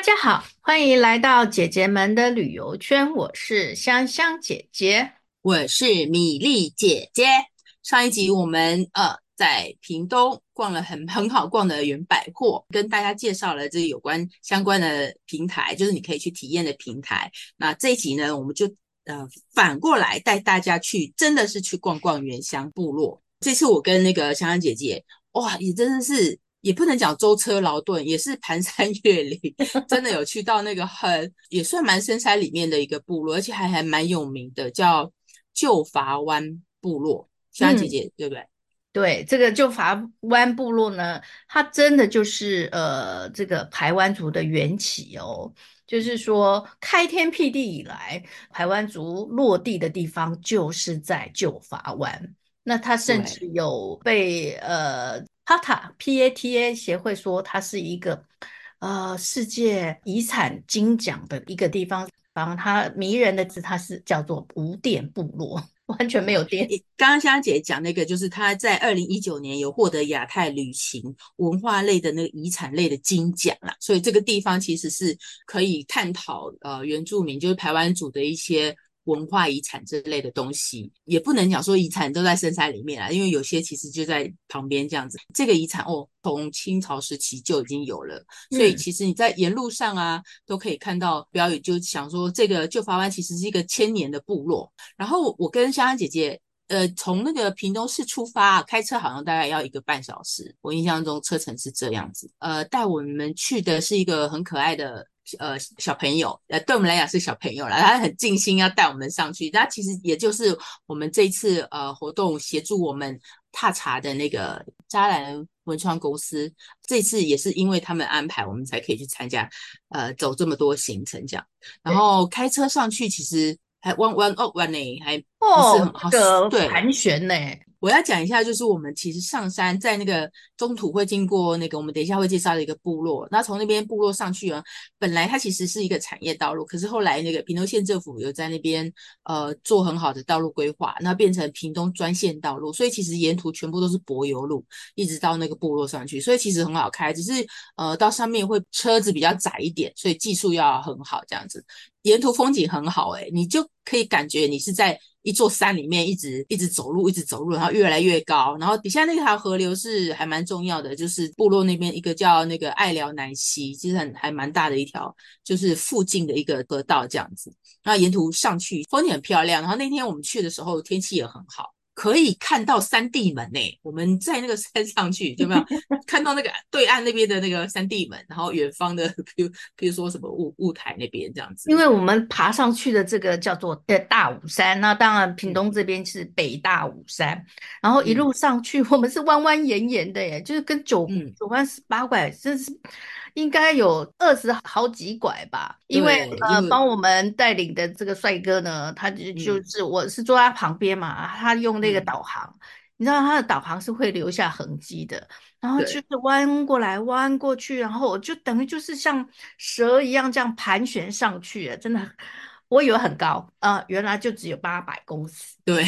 大家好，欢迎来到姐姐们的旅游圈。我是香香姐姐，我是米粒姐姐。上一集我们呃在屏东逛了很很好逛的原百货，跟大家介绍了这有关相关的平台，就是你可以去体验的平台。那这一集呢，我们就呃反过来带大家去，真的是去逛逛原乡部落。这次我跟那个香香姐姐，哇，也真的是。也不能讲舟车劳顿，也是蹒山 越岭，真的有去到那个很也算蛮深山里面的一个部落，而且还还蛮有名的，叫旧筏湾部落。香香姐姐，嗯、对不对？对，这个旧筏湾部落呢，它真的就是呃，这个排湾族的缘起哦。就是说，开天辟地以来，排湾族落地的地方就是在旧筏湾。那它甚至有被呃。PATA PATA 协会说，它是一个呃世界遗产金奖的一个地方。然后它迷人的字，它是叫做无电部落，完全没有电。刚刚香姐讲那个，就是他在二零一九年有获得亚太旅行文化类的那个遗产类的金奖啦，所以这个地方其实是可以探讨呃原住民就是排湾族的一些。文化遗产这类的东西，也不能讲说遗产都在深山里面啊，因为有些其实就在旁边这样子。这个遗产哦，从清朝时期就已经有了，所以其实你在沿路上啊，嗯、都可以看到标语，就想说这个旧法湾其实是一个千年的部落。然后我跟香香姐姐，呃，从那个屏东市出发，开车好像大概要一个半小时，我印象中车程是这样子。呃，带我们去的是一个很可爱的。呃，小朋友，呃，对我们来讲是小朋友了，他很尽心要带我们上去。他其实也就是我们这一次呃活动协助我们踏查的那个渣兰文创公司，这次也是因为他们安排，我们才可以去参加，呃，走这么多行程这样。然后开车上去，其实还弯弯哦弯呢，还不是很好，哦，对，盘旋呢。我要讲一下，就是我们其实上山在那个中途会经过那个我们等一下会介绍的一个部落，那从那边部落上去啊，本来它其实是一个产业道路，可是后来那个屏东县政府有在那边呃做很好的道路规划，那变成屏东专线道路，所以其实沿途全部都是柏油路，一直到那个部落上去，所以其实很好开，只是呃到上面会车子比较窄一点，所以技术要很好这样子，沿途风景很好诶、你就可以感觉你是在。一座山里面一直一直走路，一直走路，然后越来越高，然后底下那条河流是还蛮重要的，就是部落那边一个叫那个爱辽南溪，其实很还蛮大的一条，就是附近的一个河道这样子。然后沿途上去风景很漂亮，然后那天我们去的时候天气也很好。可以看到三地门呢，我们在那个 山上去，有没有 看到那个对岸那边的那个三地门？然后远方的，比如比如说什么雾雾台那边这样子。因为我们爬上去的这个叫做呃大武山，那当然屏东这边是北大武山，嗯、然后一路上去，我们是弯弯延延的耶，就是跟九、嗯、九弯十八拐，真是。应该有二十好几拐吧，因为呃，帮我们带领的这个帅哥呢，他就就是我是坐在旁边嘛，他用那个导航，你知道他的导航是会留下痕迹的，然后就是弯过来弯过去，然后我就等于就是像蛇一样这样盘旋上去，真的。我以为很高，呃，原来就只有八百公尺。对，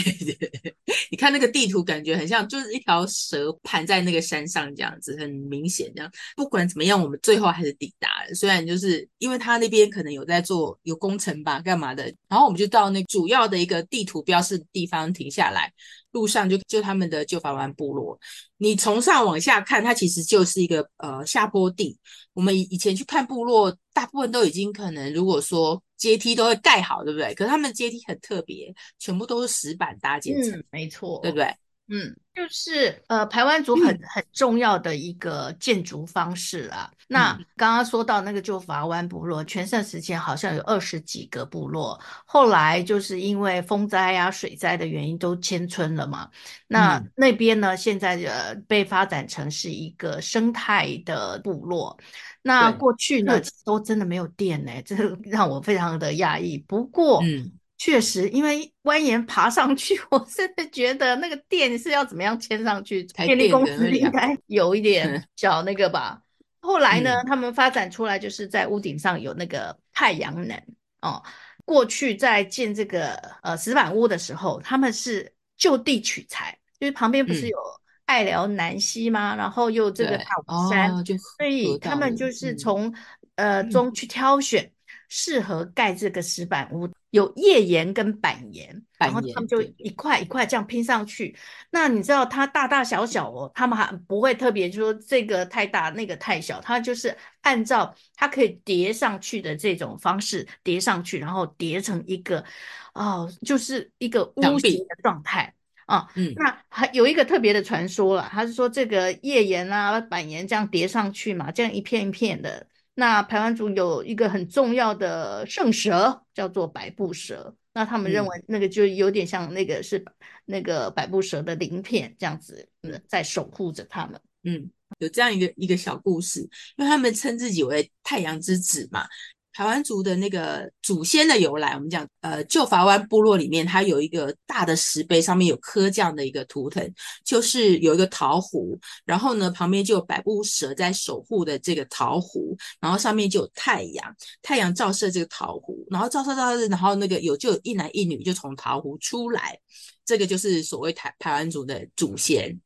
你看那个地图，感觉很像就是一条蛇盘在那个山上这样子，很明显这样。不管怎么样，我们最后还是抵达了。虽然就是因为他那边可能有在做有工程吧，干嘛的，然后我们就到那主要的一个地图标示地方停下来。路上就就他们的旧法湾部落，你从上往下看，它其实就是一个呃下坡地。我们以以前去看部落，大部分都已经可能如果说阶梯都会盖好，对不对？可是他们阶梯很特别，全部都是石板搭建成，嗯，没错，对不对？嗯，就是呃，排湾族很很重要的一个建筑方式啊。嗯、那刚刚说到那个旧法湾部落，全盛时期好像有二十几个部落，后来就是因为风灾啊、水灾的原因都迁村了嘛。那、嗯、那边呢，现在呃被发展成是一个生态的部落。那过去呢，都真的没有电呢，这 让我非常的讶异。不过，嗯。确实，因为蜿蜒爬上去，我甚至觉得那个电是要怎么样牵上去？电力公司应该有一点 小那个吧。后来呢，嗯、他们发展出来就是在屋顶上有那个太阳能哦。过去在建这个呃石板屋的时候，他们是就地取材，就是旁边不是有爱聊南溪吗？嗯、然后又这个大武山，哦、所以他们就是从。呃中去挑选适合盖这个石板屋，有页岩跟板岩，然后他们就一块一块这样拼上去。那你知道它大大小小哦，他们还不会特别说这个太大那个太小，它就是按照它可以叠上去的这种方式叠上去，然后叠成一个哦，就是一个屋形的状态。啊，嗯，那还有一个特别的传说了，他是说这个页岩啊、板岩这样叠上去嘛，这样一片一片的。那排湾族有一个很重要的圣蛇，叫做百步蛇。那他们认为那个就有点像那个是那个百步蛇的鳞片这样子，嗯在守护着他们。嗯，有这样一个一个小故事，因为他们称自己为太阳之子嘛。台湾族的那个祖先的由来，我们讲，呃，旧法湾部落里面，它有一个大的石碑，上面有刻这样的一个图腾，就是有一个桃湖，然后呢，旁边就有百步蛇在守护的这个桃湖，然后上面就有太阳，太阳照射这个桃湖，然后照射照射，然后那个有就有一男一女就从桃湖出来，这个就是所谓台台湾族的祖先。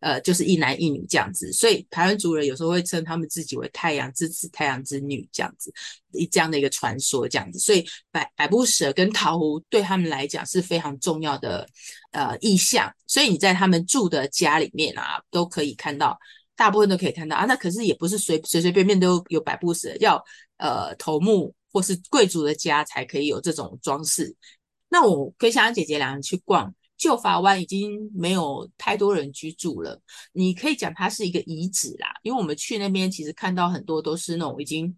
呃，就是一男一女这样子，所以排湾族人有时候会称他们自己为太阳之子、太阳之女这样子，一这样的一个传说这样子。所以百百步蛇跟桃湖对他们来讲是非常重要的呃意象，所以你在他们住的家里面啊，都可以看到，大部分都可以看到啊。那可是也不是随随随便便都有百步蛇，要呃头目或是贵族的家才可以有这种装饰。那我跟香香姐姐两人去逛。旧法湾已经没有太多人居住了，你可以讲它是一个遗址啦，因为我们去那边其实看到很多都是那种已经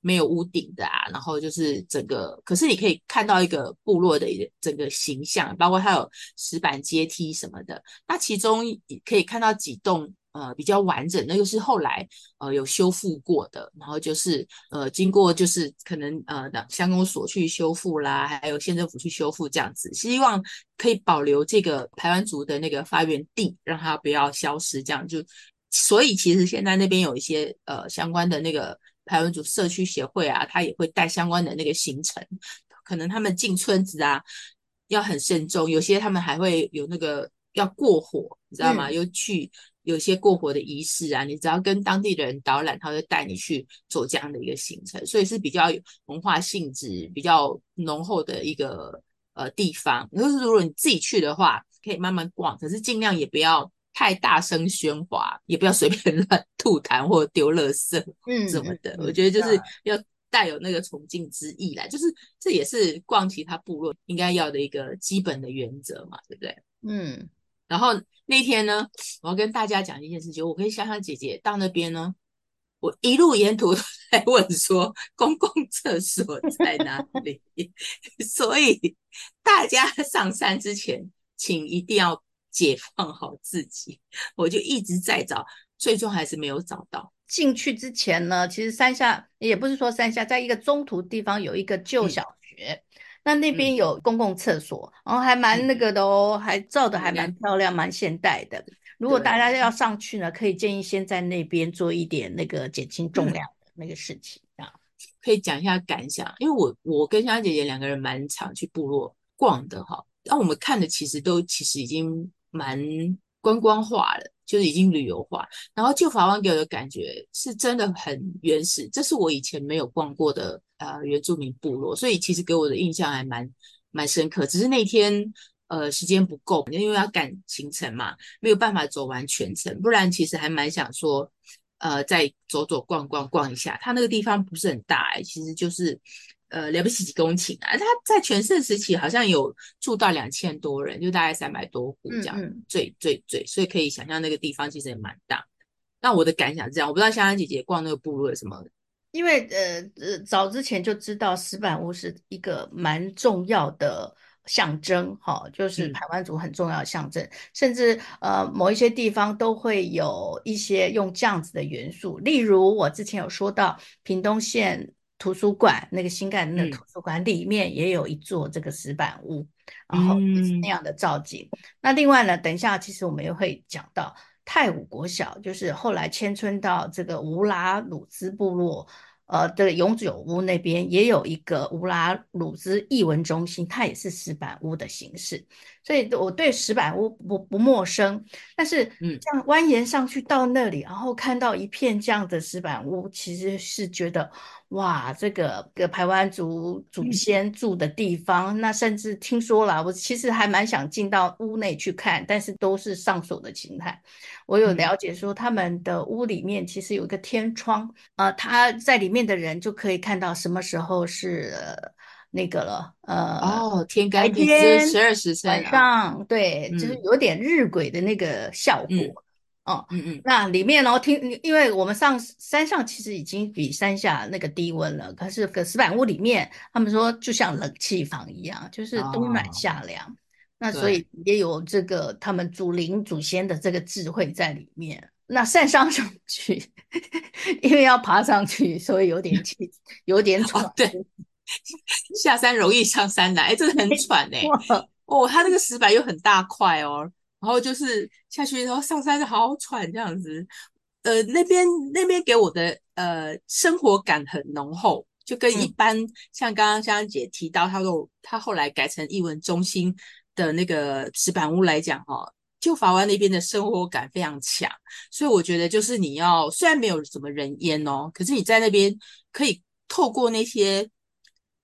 没有屋顶的啊，然后就是整个，可是你可以看到一个部落的整个形象，包括它有石板阶梯什么的，那其中可以看到几栋。呃，比较完整，那个是后来呃有修复过的，然后就是呃经过就是可能呃乡公所去修复啦，还有县政府去修复这样子，希望可以保留这个排湾族的那个发源地，让它不要消失，这样就所以其实现在那边有一些呃相关的那个排湾族社区协会啊，他也会带相关的那个行程，可能他们进村子啊要很慎重，有些他们还会有那个要过火，你知道吗？又、嗯、去。有些过火的仪式啊，你只要跟当地的人导览，他会带你去做这样的一个行程，所以是比较有文化性质比较浓厚的一个呃地方。就是如果你自己去的话，可以慢慢逛，可是尽量也不要太大声喧哗，也不要随便 乱吐痰或丢垃圾，嗯，什么的。我觉得就是要带有那个崇敬之意来，就是这也是逛其他部落应该要的一个基本的原则嘛，对不对？嗯。然后那天呢，我要跟大家讲一件事情。我跟香香姐姐到那边呢，我一路沿途都 在问说公共厕所在哪里，所以大家上山之前，请一定要解放好自己。我就一直在找，最终还是没有找到。进去之前呢，其实山下也不是说山下，在一个中途地方有一个旧小学。嗯那那边有公共厕所，嗯、然后还蛮那个的哦，嗯、还造的还蛮漂亮，蛮、嗯、现代的。如果大家要上去呢，可以建议先在那边做一点那个减轻重量的 那个事情啊。可以讲一下感想，因为我我跟香香姐姐两个人蛮常去部落逛的哈，那我们看的其实都其实已经蛮观光化了。就是已经旅游化，然后旧法湾给我的感觉是真的很原始，这是我以前没有逛过的呃原住民部落，所以其实给我的印象还蛮蛮深刻。只是那天呃时间不够，因为要赶行程嘛，没有办法走完全程，不然其实还蛮想说呃再走走逛逛逛一下。它那个地方不是很大哎、其实就是。呃，了不起几公顷啊！他在全盛时期好像有住到两千多人，就大概三百多户这样，嗯嗯最最最，所以可以想象那个地方其实也蛮大。那我的感想是这样，我不知道香香姐姐逛那个部落有什么？因为呃呃，早之前就知道石板屋是一个蛮重要的象征，哈，就是台湾族很重要的象征，嗯、甚至呃某一些地方都会有一些用这样子的元素，例如我之前有说到屏东县。图书馆那个新干的那个图书馆里面也有一座这个石板屋，嗯、然后也是那样的造景。嗯、那另外呢，等一下其实我们也会讲到泰武国小，就是后来迁村到这个乌拉鲁兹部落，呃的永久屋那边也有一个乌拉鲁兹艺文中心，它也是石板屋的形式，所以我对石板屋不不陌生。但是，嗯，这样蜿蜒上去到那里，然后看到一片这样的石板屋，其实是觉得。哇，这个个排湾族祖先住的地方，嗯、那甚至听说了，我其实还蛮想进到屋内去看，但是都是上锁的形态。我有了解说，他们的屋里面其实有一个天窗，呃，他在里面的人就可以看到什么时候是、呃、那个了，呃，哦，天干地支十二时辰，晚上，对，嗯、就是有点日晷的那个效果。嗯哦，嗯嗯，那里面哦，听，因为我们上山上其实已经比山下那个低温了，可是个石板屋里面，他们说就像冷气房一样，就是冬暖夏凉。哦、那所以也有这个他们祖灵祖先的这个智慧在里面。那山上上去，因为要爬上去，所以有点气，有点喘。哦、对，下山容易上山难，哎，真的很喘哎。哦，它那个石板又很大块哦。然后就是下去，然后上山就好喘这样子。呃，那边那边给我的呃生活感很浓厚，就跟一般、嗯、像刚刚香香姐提到，她说她后来改成艺文中心的那个石板屋来讲，哈，就法湾那边的生活感非常强。所以我觉得就是你要虽然没有什么人烟哦，可是你在那边可以透过那些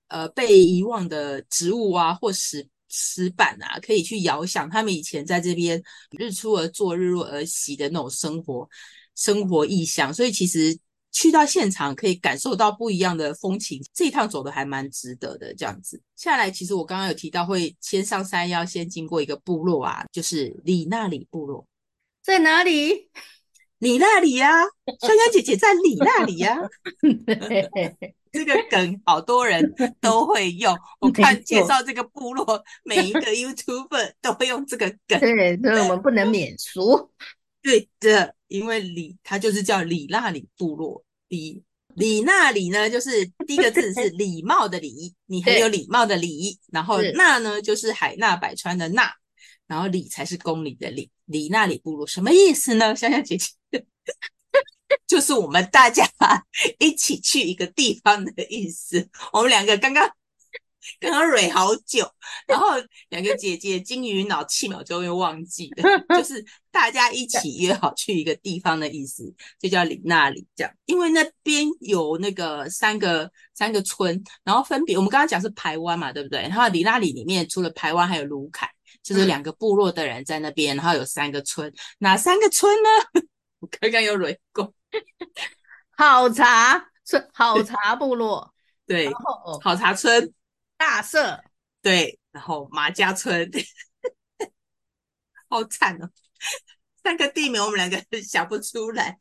呃被遗忘的植物啊，或石。石板啊，可以去遥想他们以前在这边日出而作，日落而息的那种生活生活意象。所以其实去到现场可以感受到不一样的风情，这一趟走的还蛮值得的。这样子下来，其实我刚刚有提到会先上山，要先经过一个部落啊，就是里纳里部落，在哪里？里纳里呀，香香姐姐在里纳里呀。这个梗好多人都会用，我看介绍这个部落，每一个 YouTuber 都会用这个梗。对，所以我们不能免俗。对的，因为里它就是叫里那里部落。里里那里呢，就是第一个字是礼貌的礼，你很有礼貌的礼。然后那呢，就是海纳百川的纳，然后里才是公里的里。里那里部落什么意思呢？香香姐姐。就是我们大家一起去一个地方的意思。我们两个刚刚 刚刚蕊好久，然后两个姐姐金鱼脑，七秒钟又忘记了。就是大家一起约好去一个地方的意思，就叫里那里这样。因为那边有那个三个三个村，然后分别我们刚刚讲是排湾嘛，对不对？然后里那里里面除了排湾，还有卢凯，就是两个部落的人在那边，然后有三个村，哪三个村呢？我刚刚有蕊过。好茶村，好茶部落，对，好茶村，大社，对，然后马家村，好惨哦，三个地名我们两个想不出来，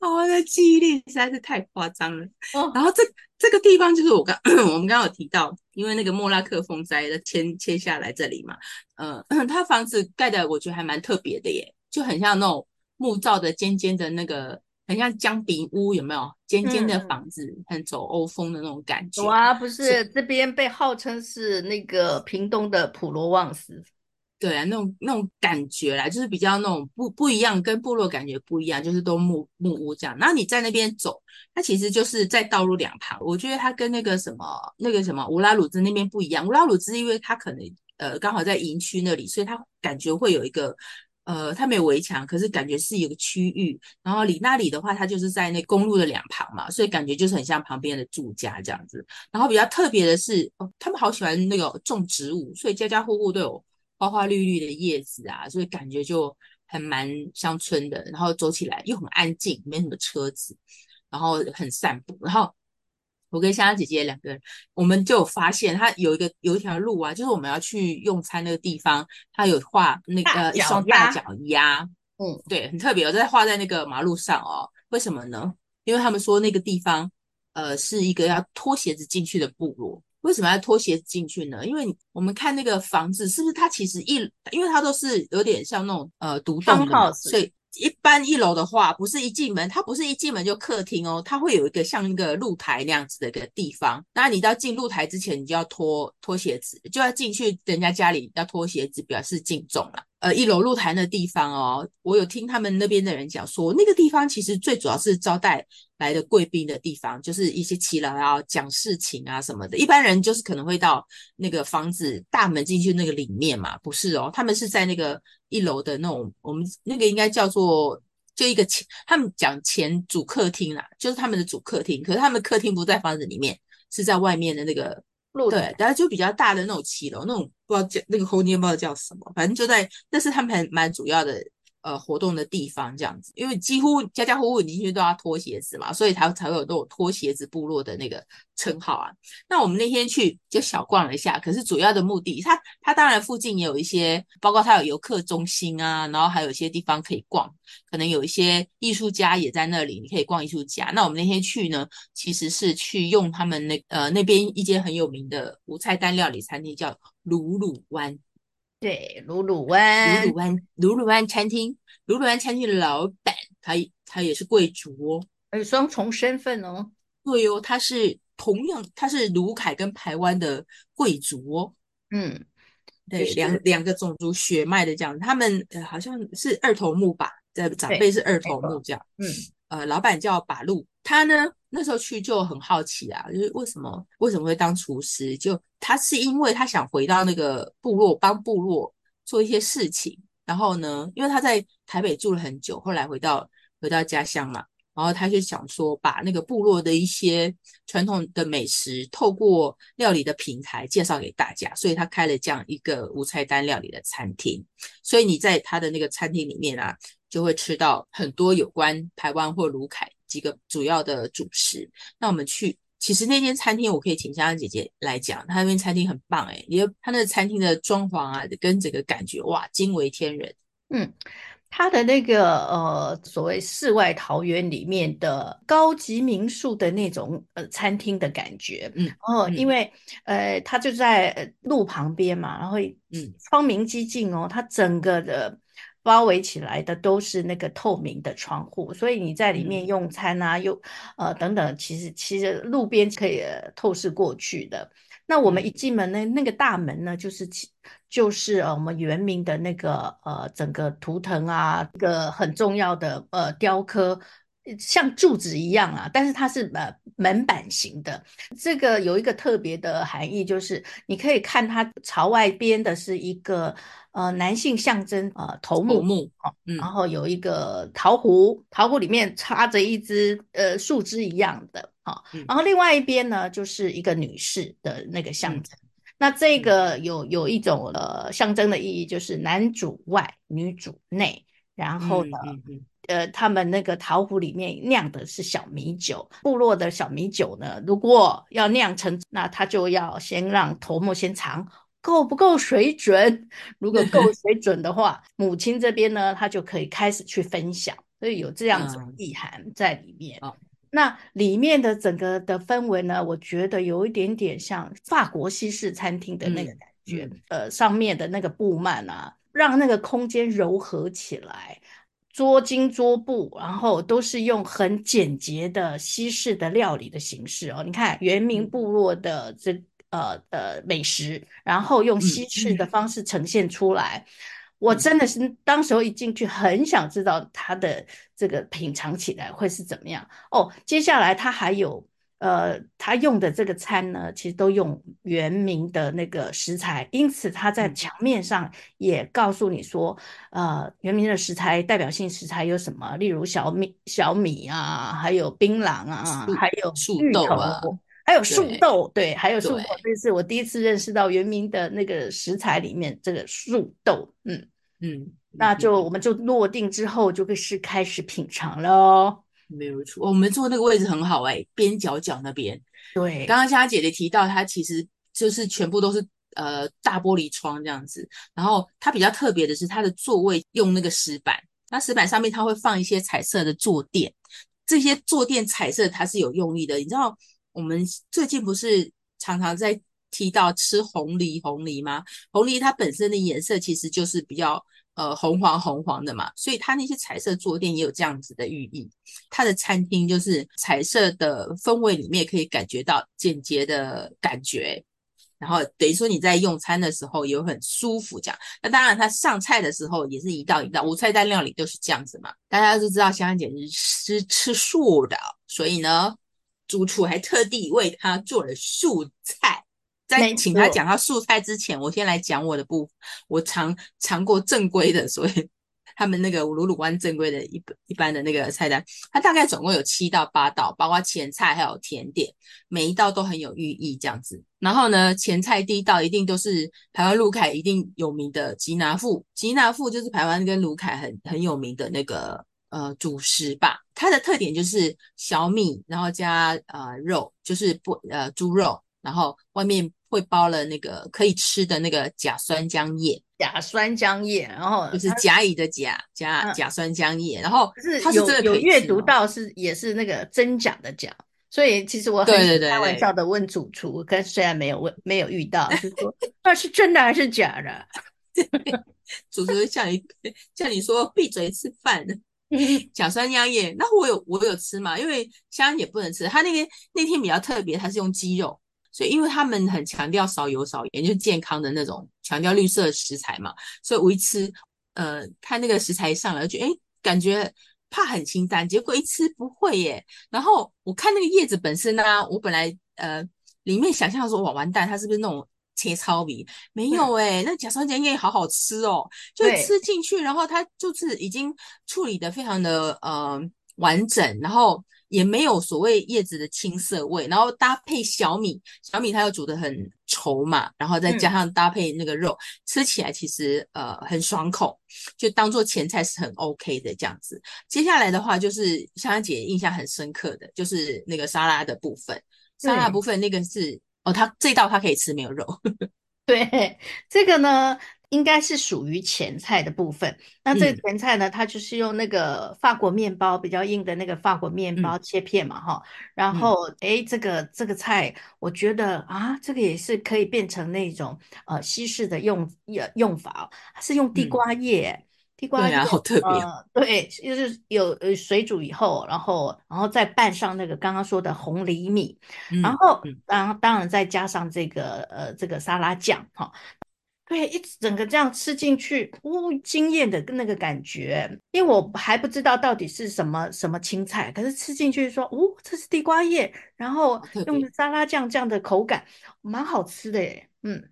我的记忆力实在是太夸张了。哦，然后这这个地方就是我刚 我们刚刚有提到，因为那个莫拉克风灾的迁迁下来这里嘛，呃，他房子盖的我觉得还蛮特别的耶，就很像那种木造的尖尖的那个。很像江鼻屋，有没有尖尖的房子，嗯、很走欧风的那种感觉？哇，不是，是这边被号称是那个屏东的普罗旺斯。对啊，那种那种感觉啦，就是比较那种不不一样，跟部落感觉不一样，就是都木木屋这样。然后你在那边走，它其实就是在道路两旁。我觉得它跟那个什么那个什么乌拉鲁兹那边不一样。乌拉鲁兹因为它可能呃刚好在营区那里，所以它感觉会有一个。呃，它没有围墙，可是感觉是有个区域。然后里那里的话，它就是在那公路的两旁嘛，所以感觉就是很像旁边的住家这样子。然后比较特别的是，哦，他们好喜欢那个种植物，所以家家户户都有花花绿绿的叶子啊，所以感觉就还蛮乡村的。然后走起来又很安静，没什么车子，然后很散步，然后。我跟香香姐姐两个人，我们就有发现，它有一个有一条路啊，就是我们要去用餐那个地方，它有画那个一双大脚丫，嗯，对，很特别，我在画在那个马路上哦。为什么呢？因为他们说那个地方，呃，是一个要脱鞋子进去的部落。为什么要脱鞋子进去呢？因为我们看那个房子，是不是它其实一，因为它都是有点像那种呃独栋的，所以。一般一楼的话，不是一进门，它不是一进门就客厅哦，它会有一个像一个露台那样子的一个地方。那你到进露台之前，你就要脱脱鞋子，就要进去人家家里要脱鞋子，表示敬重了。呃一楼露台的地方哦，我有听他们那边的人讲说，那个地方其实最主要是招待来的贵宾的地方，就是一些耆老要讲事情啊什么的。一般人就是可能会到那个房子大门进去那个里面嘛，不是哦，他们是在那个一楼的那种，我们那个应该叫做就一个前，他们讲前主客厅啦，就是他们的主客厅，可是他们客厅不在房子里面，是在外面的那个。对，然后就比较大的那种骑楼，那种不知道叫那个空间不知道叫什么，反正就在，那是他们还蛮主要的。呃，活动的地方这样子，因为几乎家家户户进去都要脱鞋子嘛，所以才才会有那种脱鞋子部落的那个称号啊。那我们那天去就小逛了一下，可是主要的目的，它它当然附近也有一些，包括它有游客中心啊，然后还有一些地方可以逛，可能有一些艺术家也在那里，你可以逛艺术家。那我们那天去呢，其实是去用他们那呃那边一间很有名的无菜单料理餐厅，叫鲁鲁湾。对，鲁鲁湾，鲁鲁湾，鲁鲁湾餐厅，鲁鲁湾餐厅的老板，他他也是贵族哦，有双重身份哦。对哦，他是同样，他是卢凯跟台湾的贵族哦。嗯，对，两两个种族血脉的这样，他们呃好像是二头目吧，的长辈是二头目这样。嗯，呃，老板叫把路，他呢那时候去就很好奇啊，就是为什么为什么会当厨师就。他是因为他想回到那个部落，帮部落做一些事情。然后呢，因为他在台北住了很久，后来回到回到家乡嘛，然后他就想说，把那个部落的一些传统的美食，透过料理的平台介绍给大家。所以他开了这样一个无菜单料理的餐厅。所以你在他的那个餐厅里面啊，就会吃到很多有关台湾或卢凯几个主要的主食。那我们去。其实那间餐厅，我可以请香香姐姐来讲，她那边餐厅很棒诶，因为他那个餐厅的装潢啊，跟整个感觉哇，惊为天人。嗯，他的那个呃，所谓世外桃源里面的高级民宿的那种呃餐厅的感觉，嗯，哦，因为呃，他就在路旁边嘛，然后嗯，窗明几净哦，它整个的。包围起来的都是那个透明的窗户，所以你在里面用餐啊，又呃等等，其实其实路边可以透视过去的。那我们一进门呢，那个大门呢，就是其就是呃我们原名的那个呃整个图腾啊，一个很重要的呃雕刻。像柱子一样啊，但是它是呃门板型的。这个有一个特别的含义，就是你可以看它朝外边的是一个呃男性象征呃头目，头目嗯，然后有一个桃壶，桃壶里面插着一只呃树枝一样的啊，嗯、然后另外一边呢就是一个女士的那个象征。嗯、那这个有有一种呃象征的意义，就是男主外，女主内，然后呢。嗯嗯嗯呃，他们那个陶壶里面酿的是小米酒，部落的小米酒呢，如果要酿成，那他就要先让头目先尝够不够水准，如果够 水准的话，母亲这边呢，他就可以开始去分享，所以有这样子的意涵在里面。嗯、那里面的整个的氛围呢，我觉得有一点点像法国西式餐厅的那个感觉，嗯嗯、呃，上面的那个布幔啊，让那个空间柔和起来。桌巾桌布，然后都是用很简洁的西式的料理的形式哦。你看原民部落的这呃呃美食，然后用西式的方式呈现出来，我真的是当时候一进去，很想知道它的这个品尝起来会是怎么样哦。接下来它还有。呃，他用的这个餐呢，其实都用原名的那个食材，因此他在墙面上也告诉你说，呃，原名的食材代表性食材有什么？例如小米、小米啊，还有槟榔啊，还有树豆啊，还有树豆，对，还有树豆。这是我第一次认识到原名的那个食材里面这个树豆，嗯嗯，那就我们就落定之后，就会是开始品尝喽。没有错，我们坐那个位置很好哎、欸，边角角那边。对，刚刚像姐姐提到，它其实就是全部都是呃大玻璃窗这样子。然后它比较特别的是，它的座位用那个石板，那石板上面它会放一些彩色的坐垫。这些坐垫彩色它是有用意的。你知道我们最近不是常常在提到吃红梨红梨吗？红梨它本身的颜色其实就是比较。呃，红黄红黄的嘛，所以它那些彩色坐垫也有这样子的寓意。它的餐厅就是彩色的氛围里面可以感觉到简洁的感觉，然后等于说你在用餐的时候也很舒服这样。那当然，它上菜的时候也是一道一道，无菜单料理都是这样子嘛。大家都知道香香姐是吃素的，所以呢，主厨还特地为她做了素菜。在请他讲到素菜之前，我先来讲我的部分。我尝尝过正规的，所以。他们那个鲁鲁湾正规的一一般的那个菜单，它大概总共有七到八道，包括前菜还有甜点，每一道都很有寓意这样子。然后呢，前菜第一道一定都是台湾鲁凯一定有名的吉拿富，吉拿富就是台湾跟鲁凯很很有名的那个呃主食吧。它的特点就是小米，然后加呃肉，就是不呃猪肉，然后外面会包了那个可以吃的那个甲酸浆叶。甲酸浆叶，然后就是甲乙的甲加甲酸浆叶，然后它是有有阅读到是也是那个真假的假，所以其实我很开玩笑的问主厨，跟虽然没有问没有遇到，就说 那是真的还是假的？主厨叫你叫你说闭嘴吃饭，甲酸浆叶，那我有我有吃嘛？因为香香也不能吃，他那天那天比较特别，他是用鸡肉。所以，因为他们很强调少油少盐，就是健康的那种，强调绿色食材嘛。所以我一吃，呃，看那个食材一上来，就诶，感觉怕很清淡，结果一吃不会耶。然后我看那个叶子本身呢、啊，我本来呃里面想象说哇完蛋，它是不是那种切糙米？没有诶，那甲酸浆叶好好吃哦，就吃进去，然后它就是已经处理得非常的呃完整，然后。也没有所谓叶子的青涩味，然后搭配小米，小米它又煮的很稠嘛，然后再加上搭配那个肉，嗯、吃起来其实呃很爽口，就当做前菜是很 OK 的这样子。接下来的话就是香香姐印象很深刻的就是那个沙拉的部分，沙拉部分那个是哦，它这道它可以吃没有肉，对，这个呢。应该是属于前菜的部分。那这个前菜呢，嗯、它就是用那个法国面包比较硬的那个法国面包切片嘛，哈、嗯。然后，哎、嗯，这个这个菜，我觉得啊，这个也是可以变成那种呃西式的用用用法，它是用地瓜叶，嗯、地瓜叶对啊，好特别、呃。对，就是有呃水煮以后，然后然后再拌上那个刚刚说的红藜米，嗯、然后当、嗯、当然再加上这个呃这个沙拉酱，哈。对，一整个这样吃进去，哦，惊艳的那个感觉。因为我还不知道到底是什么什么青菜，可是吃进去说，哦，这是地瓜叶，然后用沙拉酱这样的口感，蛮好吃的耶。嗯，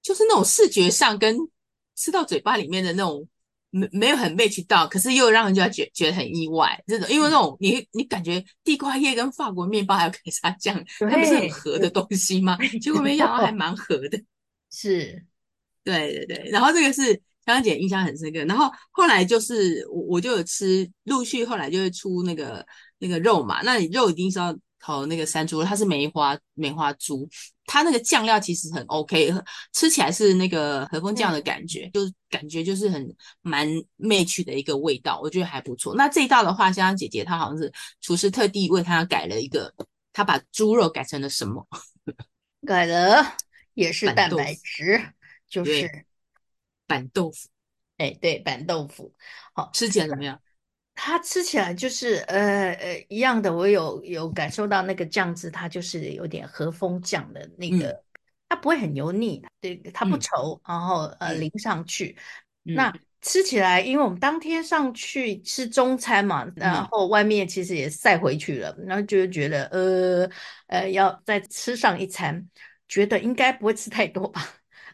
就是那种视觉上跟吃到嘴巴里面的那种没没有很 match 到，可是又让人家觉觉得很意外。这种因为那种你你感觉地瓜叶跟法国面包还有凯撒酱，它不是很合的东西吗？结果没想到还蛮合的，是。对对对，然后这个是香香姐印象很深刻，然后后来就是我我就有吃，陆续后来就会出那个那个肉嘛，那你肉一定是要烤那个山猪，它是梅花梅花猪，它那个酱料其实很 OK，吃起来是那个和风酱的感觉，嗯、就是感觉就是很蛮 match 的一个味道，我觉得还不错。那这一道的话，香香姐姐她好像是厨师特地为她改了一个，她把猪肉改成了什么？改了也是蛋白质。就是板豆腐，哎，对，板豆腐，好，吃起来怎么样？它吃起来就是呃呃一样的，我有有感受到那个酱汁，它就是有点和风酱的那个，嗯、它不会很油腻，对，它不稠，嗯、然后呃淋上去，嗯、那吃起来，因为我们当天上去吃中餐嘛，嗯、然后外面其实也晒回去了，然后就觉得呃呃要再吃上一餐，觉得应该不会吃太多吧。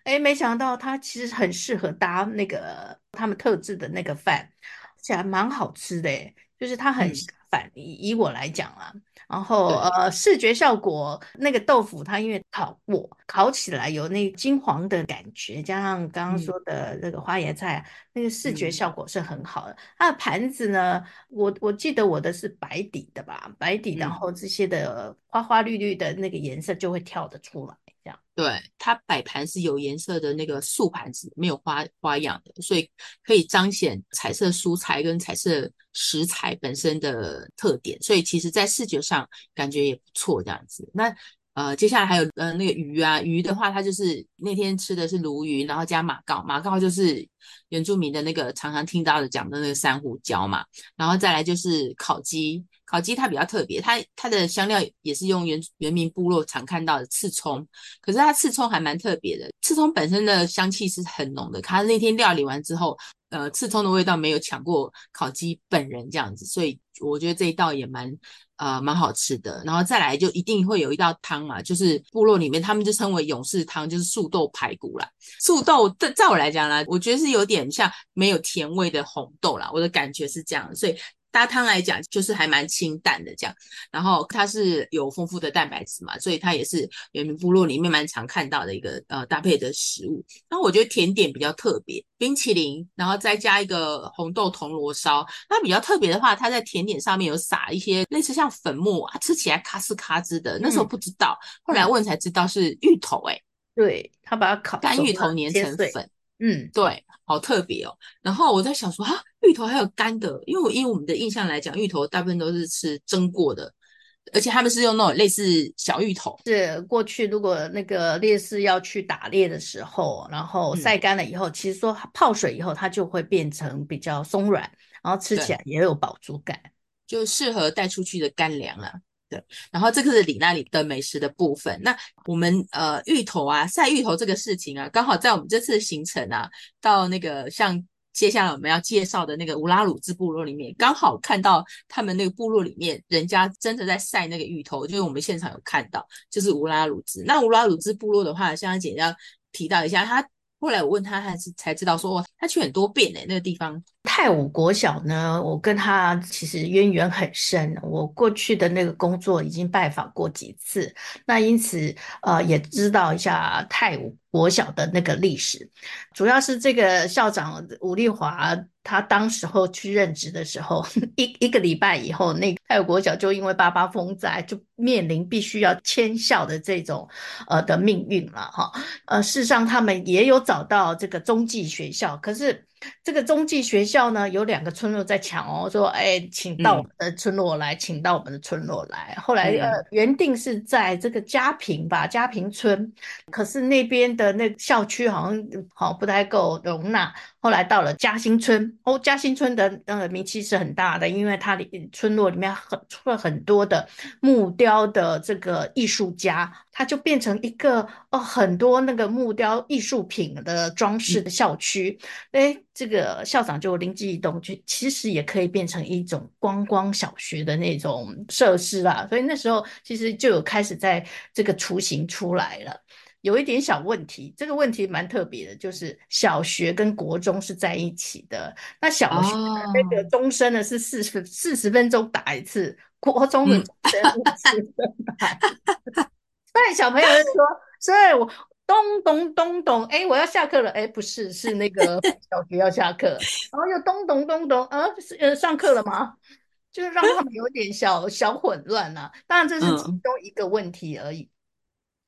哎，没想到它其实很适合搭那个他们特制的那个饭，而且还蛮好吃的。哎，就是它很反、嗯、以以我来讲啊，然后呃视觉效果那个豆腐它因为烤过，烤起来有那金黄的感觉，加上刚刚说的那个花椰菜，嗯、那个视觉效果是很好的。它的盘子呢，我我记得我的是白底的吧，白底，然后这些的花花绿绿的那个颜色就会跳得出来。对，它摆盘是有颜色的那个素盘子，没有花花样的，所以可以彰显彩色蔬菜跟彩色食材本身的特点，所以其实在视觉上感觉也不错这样子。那呃，接下来还有呃那个鱼啊，鱼的话它就是那天吃的是鲈鱼，然后加马告，马告就是原住民的那个常常听到的讲的那个珊瑚礁嘛，然后再来就是烤鸡，烤鸡它比较特别，它它的香料也是用原原民部落常看到的刺葱，可是它刺葱还蛮特别的，刺葱本身的香气是很浓的，它那天料理完之后，呃，刺葱的味道没有抢过烤鸡本人这样子，所以我觉得这一道也蛮。呃，蛮好吃的，然后再来就一定会有一道汤嘛，就是部落里面他们就称为勇士汤，就是素豆排骨啦。素豆在在我来讲呢，我觉得是有点像没有甜味的红豆啦，我的感觉是这样，所以。搭汤来讲，就是还蛮清淡的这样，然后它是有丰富的蛋白质嘛，所以它也是原民部落里面蛮常看到的一个呃搭配的食物。然后我觉得甜点比较特别，冰淇淋，然后再加一个红豆铜锣烧。那比较特别的话，它在甜点上面有撒一些类似像粉末啊，吃起来咔哧咔哧的。那时候不知道，嗯、后来问才知道是芋头哎、欸，对，他把它烤干芋头碾成粉。嗯，对，好特别哦。然后我在想说，啊，芋头还有干的，因为我以我们的印象来讲，芋头大部分都是吃蒸过的，而且他们是用那种类似小芋头。是过去如果那个烈士要去打猎的时候，然后晒干了以后，嗯、其实说泡水以后，它就会变成比较松软，然后吃起来也有饱足感，就适合带出去的干粮了。然后这个是里那里的美食的部分。那我们呃芋头啊，晒芋头这个事情啊，刚好在我们这次行程啊，到那个像接下来我们要介绍的那个乌拉鲁兹部落里面，刚好看到他们那个部落里面人家真的在晒那个芋头，就是我们现场有看到，就是乌拉鲁兹。那乌拉鲁兹部落的话，香香姐要提到一下，他后来我问他，他是才知道说，他去很多遍诶，那个地方。泰武国小呢，我跟他其实渊源很深。我过去的那个工作已经拜访过几次，那因此呃也知道一下泰武国小的那个历史。主要是这个校长伍丽华，他当时候去任职的时候，一一个礼拜以后，那个泰武国小就因为八八风灾，就面临必须要迁校的这种呃的命运了哈。呃，事实上他们也有找到这个中继学校，可是。这个中继学校呢，有两个村落在抢哦，说哎，请到我们的村落来，嗯、请到我们的村落来。后来呃，原定是在这个嘉平吧，嘉平村，可是那边的那校区好像好不太够容纳。后来到了嘉兴村，哦，嘉兴村的呃名气是很大的，因为它里村落里面很出了很多的木雕的这个艺术家，它就变成一个哦很多那个木雕艺术品的装饰的校区。哎、这个校长就灵机一动，就其实也可以变成一种观光小学的那种设施啦。所以那时候其实就有开始在这个雏形出来了。有一点小问题，这个问题蛮特别的，就是小学跟国中是在一起的。那小学那个钟声呢是四十四十分钟打一次，国中的钟声五十分打一次。所以小朋友就说，所以我咚咚咚咚，哎，我要下课了，哎，不是，是那个 小学要下课，然后又咚咚咚咚，呃，呃，上课了吗？就是让他们有点小小混乱啊。当然这是其中一个问题而已。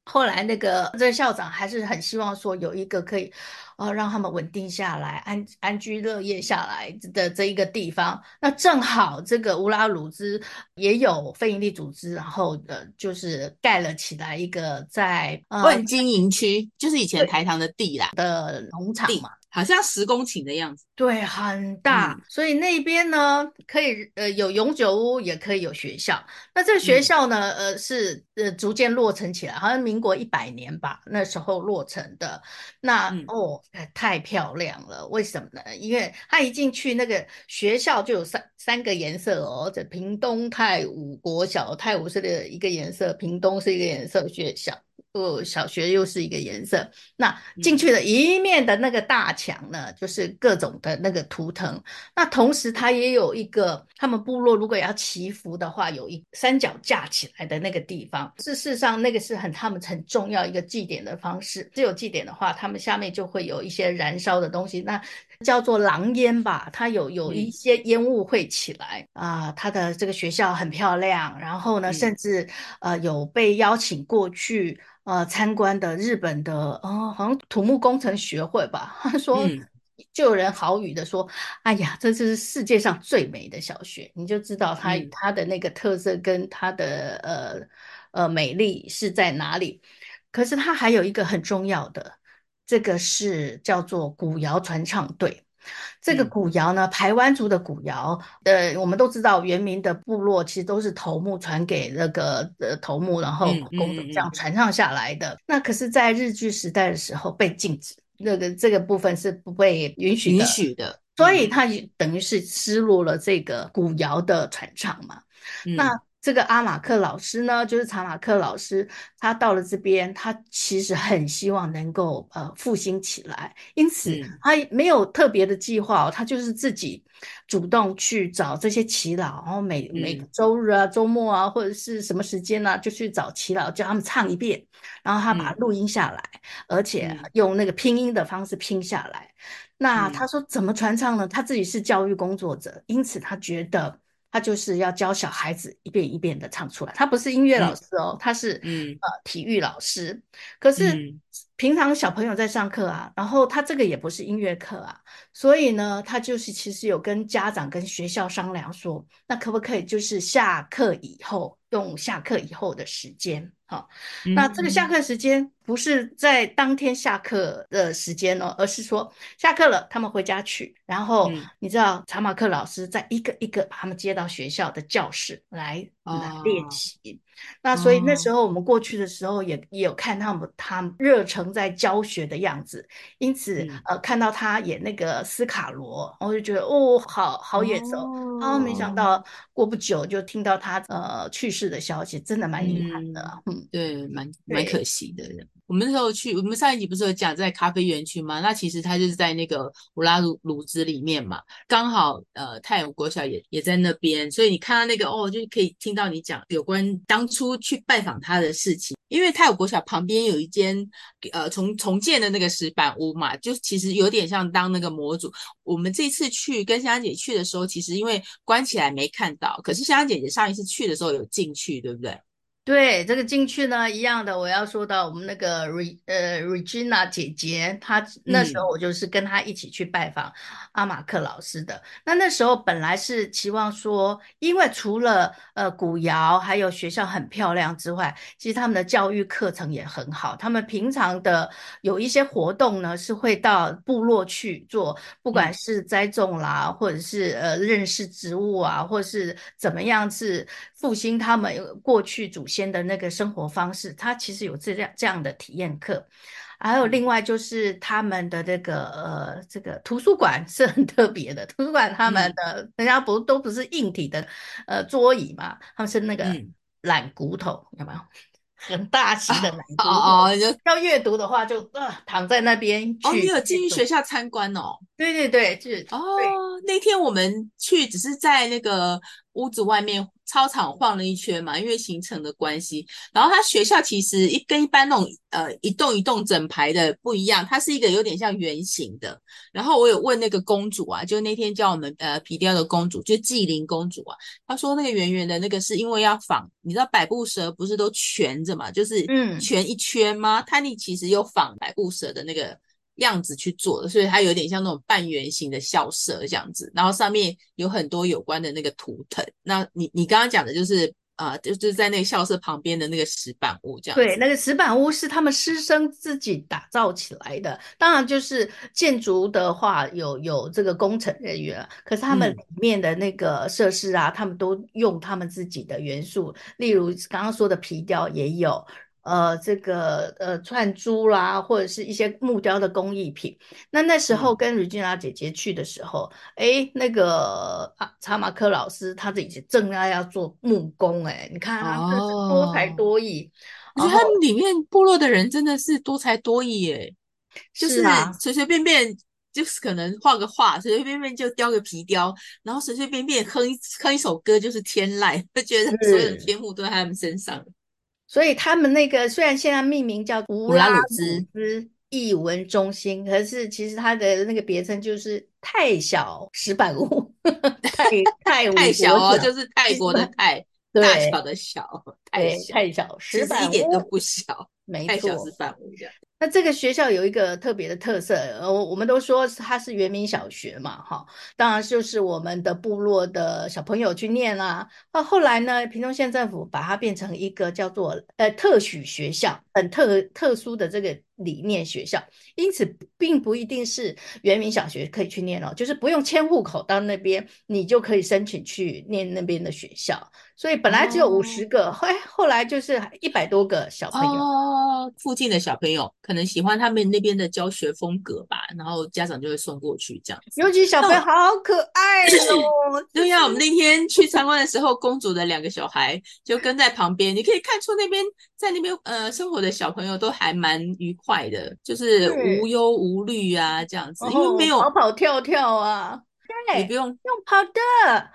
后来那个这个校长还是很希望说有一个可以，呃，让他们稳定下来、安安居乐业下来的这一个地方。那正好这个乌拉鲁兹也有非营利组织，然后呃就是盖了起来一个在万金营区，就是以前台糖的地啦的农场嘛。好像十公顷的样子，对，很大，嗯、所以那边呢可以呃有永久屋，也可以有学校。那这个学校呢，嗯、呃是呃逐渐落成起来，好像民国一百年吧，那时候落成的。那、嗯、哦，太漂亮了，为什么呢？因为他一进去那个学校就有三三个颜色哦，这屏东泰武国小，泰武是的一个颜色，屏东是一个颜色学校。哦，小学又是一个颜色。那进去的一面的那个大墙呢，就是各种的那个图腾。那同时它也有一个，他们部落如果要祈福的话，有一三脚架起来的那个地方。事实上，那个是很他们很重要一个祭典的方式。只有祭典的话，他们下面就会有一些燃烧的东西，那叫做狼烟吧。它有有一些烟雾会起来啊。它的这个学校很漂亮，然后呢，甚至呃有被邀请过去。呃，参观的日本的哦，好像土木工程学会吧。他 说，就有人豪语的说：“嗯、哎呀，这是世界上最美的小学。”你就知道它它的那个特色跟它的呃呃美丽是在哪里。可是它还有一个很重要的，这个是叫做古谣传唱队。这个古谣呢，排湾族的古谣，呃，我们都知道，原民的部落其实都是头目传给那个呃头目，然后这样传唱下来的。嗯嗯嗯、那可是，在日据时代的时候被禁止，那个这个部分是不被允许的，允许的，所以它等于是失落了这个古谣的传唱嘛。嗯、那。这个阿马克老师呢，就是查马克老师，他到了这边，他其实很希望能够呃复兴起来，因此他没有特别的计划，他就是自己主动去找这些祈老，然后每每个周日啊、周末啊，或者是什么时间呢、啊，就去找祈老，叫他们唱一遍，然后他把它录音下来，而且用那个拼音的方式拼下来。那他说怎么传唱呢？他自己是教育工作者，因此他觉得。他就是要教小孩子一遍一遍的唱出来。他不是音乐老师哦，嗯、他是嗯呃体育老师。可是平常小朋友在上课啊，然后他这个也不是音乐课啊，所以呢，他就是其实有跟家长跟学校商量说，那可不可以就是下课以后用下课以后的时间。好，那这个下课时间不是在当天下课的时间哦，而是说下课了，他们回家去，然后你知道查马克老师在一个一个把他们接到学校的教室来。来练习，那所以那时候我们过去的时候也也有看他们他热诚在教学的样子，因此呃看到他演那个斯卡罗，我就觉得哦好好眼熟，然后没想到过不久就听到他呃去世的消息，真的蛮遗憾的，嗯，对，蛮蛮可惜的。我们那时候去，我们上一集不是有讲在咖啡园区吗？那其实他就是在那个乌拉鲁鲁兹里面嘛，刚好呃太阳国小也也在那边，所以你看到那个哦，就可以听到你讲有关当初去拜访他的事情。因为太阳国小旁边有一间呃重重建的那个石板屋嘛，就其实有点像当那个模组。我们这次去跟香香姐去的时候，其实因为关起来没看到，可是香香姐姐上一次去的时候有进去，对不对？对，这个进去呢，一样的，我要说到我们那个 Re 呃 Regina 姐姐，她那时候我就是跟她一起去拜访阿马克老师的。嗯、那那时候本来是期望说，因为除了呃古窑还有学校很漂亮之外，其实他们的教育课程也很好。他们平常的有一些活动呢，是会到部落去做，不管是栽种啦，或者是呃认识植物啊，或者是怎么样是复兴他们过去祖先。先的那个生活方式，他其实有这样这样的体验课，还有另外就是他们的这个呃这个图书馆是很特别的，图书馆他们的、嗯、人家不都不是硬体的呃桌椅嘛，他们是那个懒骨头，嗯、有没有？很大型的懒骨头哦，哦，要阅读的话就呃躺在那边去。哦，你有进去学校参观哦？对对对，是哦。那天我们去只是在那个屋子外面。操场晃了一圈嘛，因为行程的关系。然后他学校其实一跟一般那种呃一栋一栋整排的不一样，它是一个有点像圆形的。然后我有问那个公主啊，就那天教我们呃皮雕的公主，就纪灵公主啊，她说那个圆圆的那个是因为要仿，你知道百步蛇不是都蜷着嘛，就是嗯蜷一圈吗？它那、嗯、其实有仿百步蛇的那个。样子去做的，所以它有点像那种半圆形的校舍这样子，然后上面有很多有关的那个图腾。那你你刚刚讲的就是啊、呃，就是在那个校舍旁边的那个石板屋这样子。对，那个石板屋是他们师生自己打造起来的。当然，就是建筑的话有有这个工程人员，可是他们里面的那个设施啊，嗯、他们都用他们自己的元素，例如刚刚说的皮雕也有。呃，这个呃串珠啦，或者是一些木雕的工艺品。那那时候跟 Regina 姐姐去的时候，哎、嗯，那个啊查马克老师他自己正在要做木工，哎，你看他真是多才多艺。我觉得他们里面部落的人真的是多才多艺，哎，就是随随便便就是可能画个画，随随便便就雕个皮雕，然后随随便便哼一哼一首歌就是天籁，就觉得所有的天赋都在他们身上。所以他们那个虽然现在命名叫乌拉鲁兹译文中心，可是其实它的那个别称就是太小石板屋，太太太小哦，就是泰国的 泰，大小的小，太小太小石板屋一点都不小，没错，太小石板屋这样。那这个学校有一个特别的特色，呃，我们都说它是原民小学嘛，哈，当然就是我们的部落的小朋友去念啦。那后来呢，屏东县政府把它变成一个叫做呃特许学校，很特特殊的这个理念学校，因此并不一定是原民小学可以去念哦，就是不用迁户口到那边，你就可以申请去念那边的学校。所以本来只有五十个，后、哦、后来就是一百多个小朋友。哦，附近的小朋友可能喜欢他们那边的教学风格吧，然后家长就会送过去这样子。尤其小朋友好可爱 哦。对呀，我们那天去参观的时候，公主的两个小孩就跟在旁边，你可以看出那边在那边呃生活的小朋友都还蛮愉快的，就是无忧无虑啊这样子，因为没有跑跑跳跳啊，对，你不用用跑的。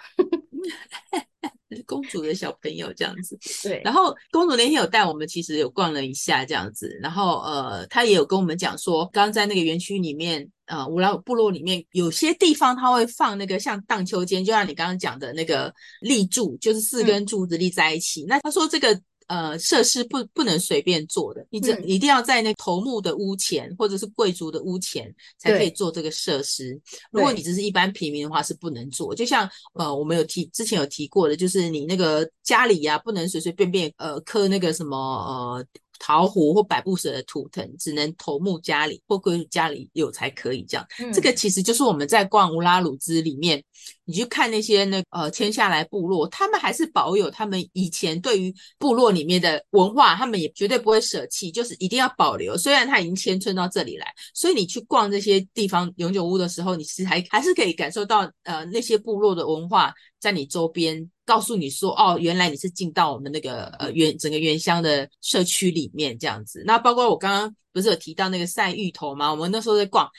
公主的小朋友这样子，对。然后公主那天有带我们，其实有逛了一下这样子。然后呃，她也有跟我们讲说，刚刚在那个园区里面，呃，乌拉部落里面有些地方他会放那个像荡秋千，就像你刚刚讲的那个立柱，就是四根柱子立在一起。嗯、那他说这个。呃，设施不不能随便做的，你这一定要在那头目的屋前，嗯、或者是贵族的屋前才可以做这个设施。如果你只是一般平民的话，是不能做。就像呃，我们有提之前有提过的，就是你那个家里呀、啊，不能随随便便呃刻那个什么呃。桃核或百步蛇的图腾，只能头目家里或贵族家里有才可以这样。嗯、这个其实就是我们在逛乌拉鲁兹里面，你去看那些那呃迁下来部落，他们还是保有他们以前对于部落里面的文化，他们也绝对不会舍弃，就是一定要保留。虽然他已经迁村到这里来，所以你去逛这些地方永久屋的时候，你其实还还是可以感受到呃那些部落的文化在你周边。告诉你说，哦，原来你是进到我们那个呃原整个原乡的社区里面这样子。那包括我刚刚不是有提到那个晒芋头吗？我们那时候在逛，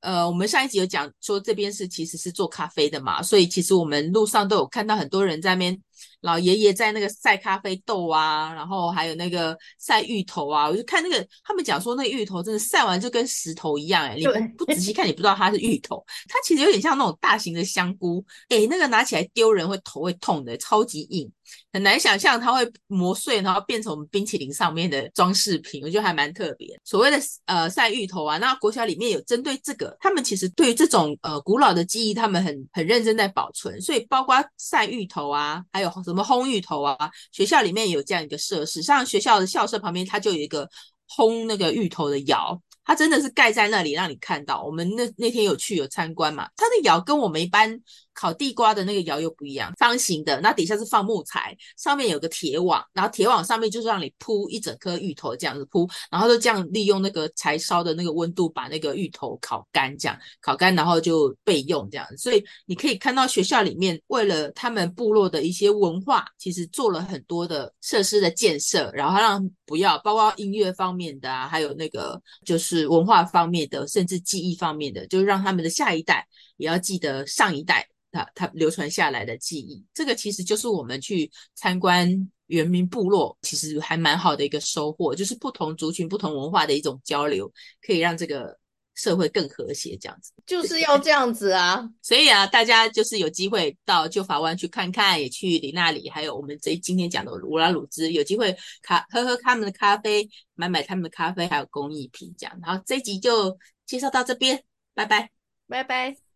呃，我们上一集有讲说这边是其实是做咖啡的嘛，所以其实我们路上都有看到很多人在那边。老爷爷在那个晒咖啡豆啊，然后还有那个晒芋头啊，我就看那个他们讲说那个芋头真的晒完就跟石头一样哎、欸，你不不仔细看你不知道它是芋头，它其实有点像那种大型的香菇，哎，那个拿起来丢人会头会痛的，超级硬，很难想象它会磨碎，然后变成我们冰淇淋上面的装饰品，我觉得还蛮特别。所谓的呃晒芋头啊，那国小里面有针对这个，他们其实对于这种呃古老的记忆，他们很很认真在保存，所以包括晒芋头啊，还有。什么烘芋头啊？学校里面有这样一个设施，像学校的校舍旁边，它就有一个烘那个芋头的窑。它真的是盖在那里让你看到。我们那那天有去有参观嘛？它的窑跟我们一般烤地瓜的那个窑又不一样，方形的，那底下是放木材，上面有个铁网，然后铁网上面就是让你铺一整颗芋头这样子铺，然后就这样利用那个柴烧的那个温度把那个芋头烤干，这样烤干然后就备用这样子。所以你可以看到学校里面为了他们部落的一些文化，其实做了很多的设施的建设，然后让不要包括音乐方面的啊，还有那个就是。文化方面的，甚至记忆方面的，就是让他们的下一代也要记得上一代他他流传下来的记忆。这个其实就是我们去参观原民部落，其实还蛮好的一个收获，就是不同族群、不同文化的一种交流，可以让这个。社会更和谐，这样子就是要这样子啊！所以啊，大家就是有机会到旧法湾去看看，也去里那里，还有我们这今天讲的乌拉鲁兹，有机会咖喝喝他们的咖啡，买买他们的咖啡，还有工艺品这样。然后这一集就介绍到这边，拜拜，拜拜。